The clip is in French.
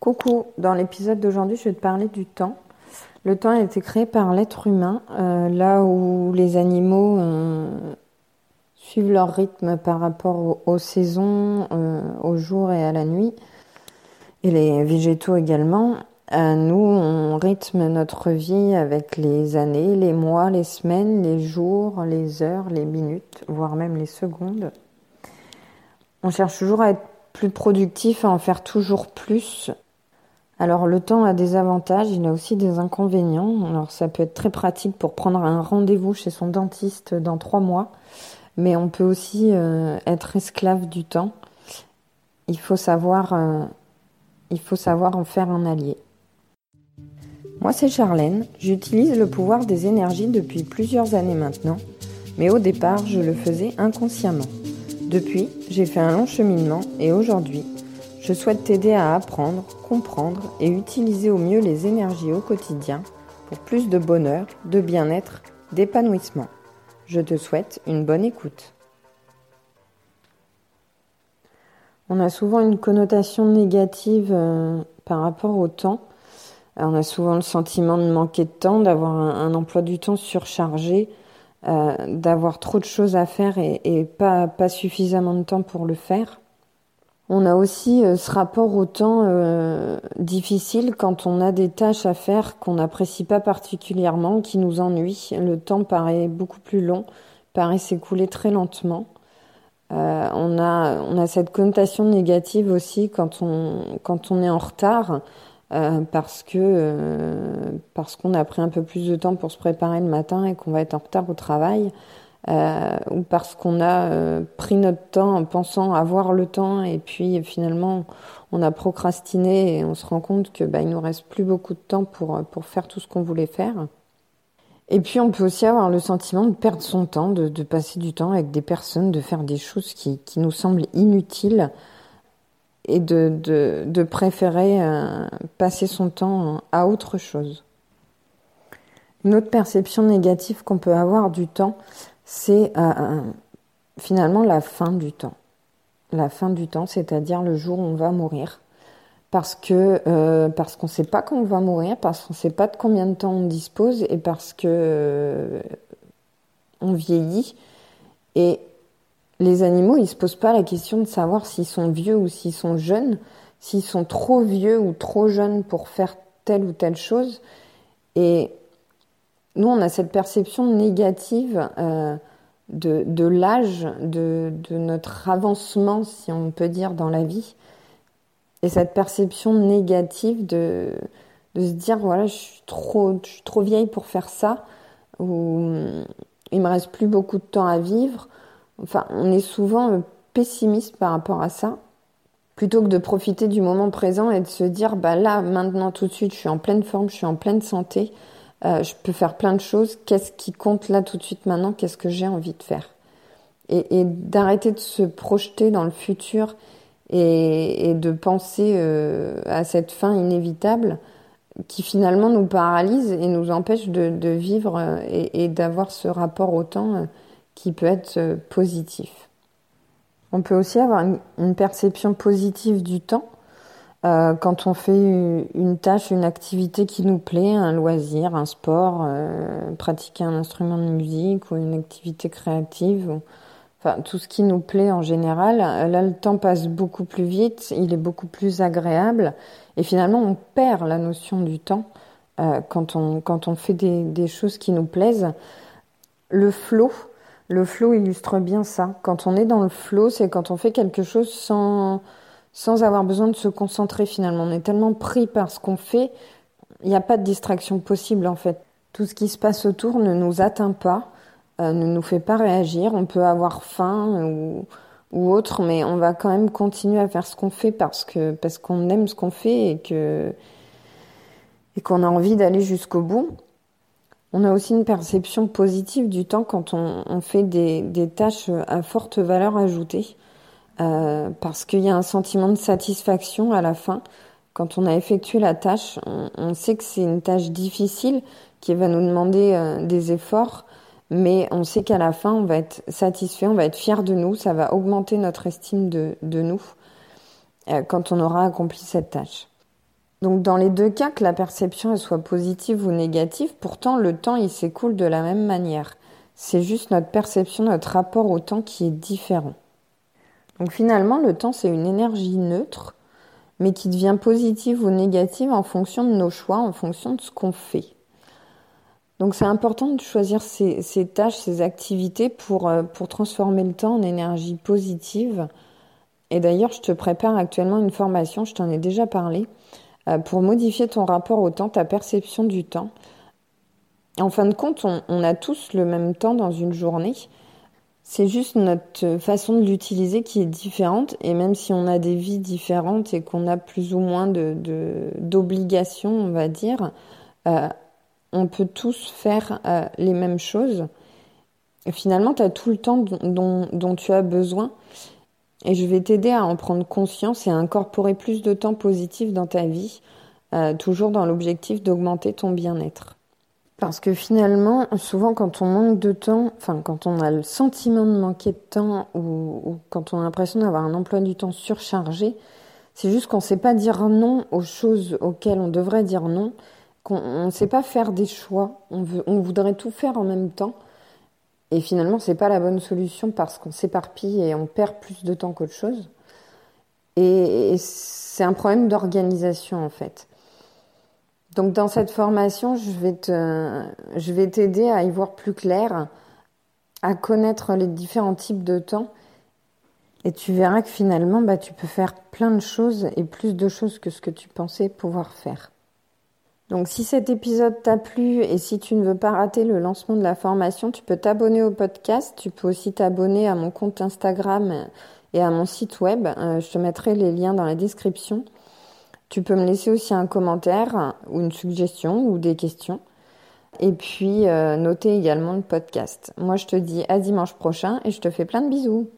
Coucou, dans l'épisode d'aujourd'hui, je vais te parler du temps. Le temps a été créé par l'être humain, euh, là où les animaux euh, suivent leur rythme par rapport aux, saisons, euh, au jour et à la nuit, et les végétaux également. nous, on rythme notre vie avec les années, les mois, les semaines, les jours, les heures, les minutes, voire même les secondes. On cherche toujours à être plus productif, à en faire toujours plus, alors le temps a des avantages, il a aussi des inconvénients. Alors ça peut être très pratique pour prendre un rendez-vous chez son dentiste dans trois mois, mais on peut aussi euh, être esclave du temps. Il faut savoir, euh, il faut savoir en faire un allié. Moi c'est Charlène, j'utilise le pouvoir des énergies depuis plusieurs années maintenant, mais au départ je le faisais inconsciemment. Depuis, j'ai fait un long cheminement et aujourd'hui, je souhaite t'aider à apprendre, comprendre et utiliser au mieux les énergies au quotidien pour plus de bonheur, de bien-être, d'épanouissement. Je te souhaite une bonne écoute. On a souvent une connotation négative euh, par rapport au temps. on a souvent le sentiment de manquer de temps, d'avoir un, emploi du temps surchargé, euh, d'avoir trop de choses à faire et, pas suffisamment de temps pour le faire. On a aussi euh, ce rapport au temps euh, difficile quand on a des tâches à faire qu'on n'apprécie pas particulièrement, qui nous ennuient. Le temps paraît beaucoup plus long, paraît s'écouler très lentement. Euh, on, a, on a cette connotation négative aussi quand on, quand on est en retard, parce que parce qu'on a pris un peu plus de temps pour se préparer le matin et qu'on va être en retard au travail. Euh, ou parce qu'on a euh, pris notre temps en pensant avoir le temps et puis finalement on a procrastiné et on se rend compte que bah, il nous reste plus beaucoup de temps pour pour faire tout ce qu'on voulait faire. Et puis on peut aussi avoir le sentiment de perdre son temps, de, de passer du temps avec des personnes, de faire des choses qui, qui nous semblent inutiles et de, de, de préférer euh, passer son temps à autre chose. Une autre perception négative qu'on peut avoir du temps, c'est euh, finalement la fin du temps. La fin du temps, c'est-à-dire le jour où on va mourir. Parce que euh, parce qu'on ne sait pas quand on va mourir, parce qu'on ne sait pas de combien de temps on dispose et parce que euh, on vieillit. Et les animaux, ils se posent pas la question de savoir s'ils sont vieux ou s'ils sont jeunes, s'ils sont trop vieux ou trop jeunes pour faire telle ou telle chose. Et nous, on a cette perception négative euh, de, de l'âge, de, de, notre avancement, si on peut dire, dans la vie. Et cette perception négative de, de se dire, voilà, je suis, trop, je suis trop vieille pour faire ça, ou il me reste plus beaucoup de temps à vivre. Enfin, on est souvent euh, pessimiste par rapport à ça plutôt que de profiter du moment présent et de se dire bah là maintenant tout de suite je suis en pleine forme, je suis en pleine santé, euh, je peux faire plein de choses. Qu'est-ce qui compte là tout de suite maintenant? Qu'est-ce que j'ai envie de faire? Et, d'arrêter de se projeter dans le futur et, de penser euh, à cette fin inévitable qui finalement nous paralyse et nous empêche de, vivre euh, et, d'avoir ce rapport au temps qui peut être positif. On peut aussi avoir une perception positive du temps euh, quand on fait une tâche, une activité qui nous plaît, un loisir, un sport, euh, pratiquer un instrument de musique ou une activité créative, enfin tout ce qui nous plaît en général, là le temps passe beaucoup plus vite, il est beaucoup plus agréable et finalement on perd la notion du temps euh, quand on quand on fait des, des choses qui nous plaisent. Le flow, le flow illustre bien ça. Quand on est dans le flow, c'est quand on fait quelque chose sans sans avoir besoin de se concentrer finalement. On est tellement pris par ce qu'on fait, il n'y a pas de distraction possible en fait. Tout ce qui se passe autour ne nous atteint pas, euh, ne nous fait pas réagir. On peut avoir faim ou, autre, mais on va quand même continuer à faire ce qu'on fait parce que parce qu'on aime ce qu'on fait et que et qu'on a envie d'aller jusqu'au bout. On a aussi une perception positive du temps quand on, on fait des, des tâches à forte valeur ajoutée. Euh, parce qu'il y a un sentiment de satisfaction à la fin. Quand on a effectué la tâche, on, sait que c'est une tâche difficile qui va nous demander euh, des efforts, mais on sait qu'à la fin, on va être satisfait, on va être fier de nous, ça va augmenter notre estime de, nous euh, quand on aura accompli cette tâche. Donc dans les deux cas, que la perception soit positive ou négative, pourtant le temps il s'écoule de la même manière. C'est juste notre perception, notre rapport au temps qui est différent. Donc finalement, le temps c'est une énergie neutre, mais qui devient positive ou négative en fonction de nos choix, en fonction de ce qu'on fait. Donc c'est important de choisir ces, tâches, ces activités pour, euh, pour transformer le temps en énergie positive. Et d'ailleurs, je te prépare actuellement une formation, je t'en ai déjà parlé, euh, pour modifier ton rapport au temps, ta perception du temps. En fin de compte, on, a tous le même temps dans une journée. C'est juste notre façon de l'utiliser qui est différente. Et même si on a des vies différentes et qu'on a plus ou moins d'obligations, on va dire, euh, on peut tous faire euh, les mêmes choses. Finalement, tu as tout le temps dont tu as besoin. Et je vais t'aider à en prendre conscience et à incorporer plus de temps positif dans ta vie, euh, toujours dans l'objectif d'augmenter ton bien-être. Parce que finalement, souvent quand on manque de temps, enfin quand on a le sentiment de manquer de temps ou, quand on a l'impression d'avoir un emploi du temps surchargé, c'est juste qu'on ne sait pas dire non aux choses auxquelles on devrait dire non, qu'on ne sait pas faire des choix, on, voudrait tout faire en même temps. Et finalement, c'est pas la bonne solution parce qu'on s'éparpille et on perd plus de temps qu'autre chose. Et, c'est un problème d'organisation en fait. Donc dans cette formation, je vais te, t'aider à y voir plus clair, à connaître les différents types de temps. Et tu verras que finalement, bah, tu peux faire plein de choses et plus de choses que ce que tu pensais pouvoir faire. Donc si cet épisode t'a plu et si tu ne veux pas rater le lancement de la formation, tu peux t'abonner au podcast, tu peux aussi t'abonner à mon compte Instagram et à mon site web. Euh, je te mettrai les liens dans la description. Tu peux me laisser aussi un commentaire ou une suggestion ou des questions. Et puis euh, noter également le podcast. Moi je te dis à dimanche prochain et je te fais plein de bisous.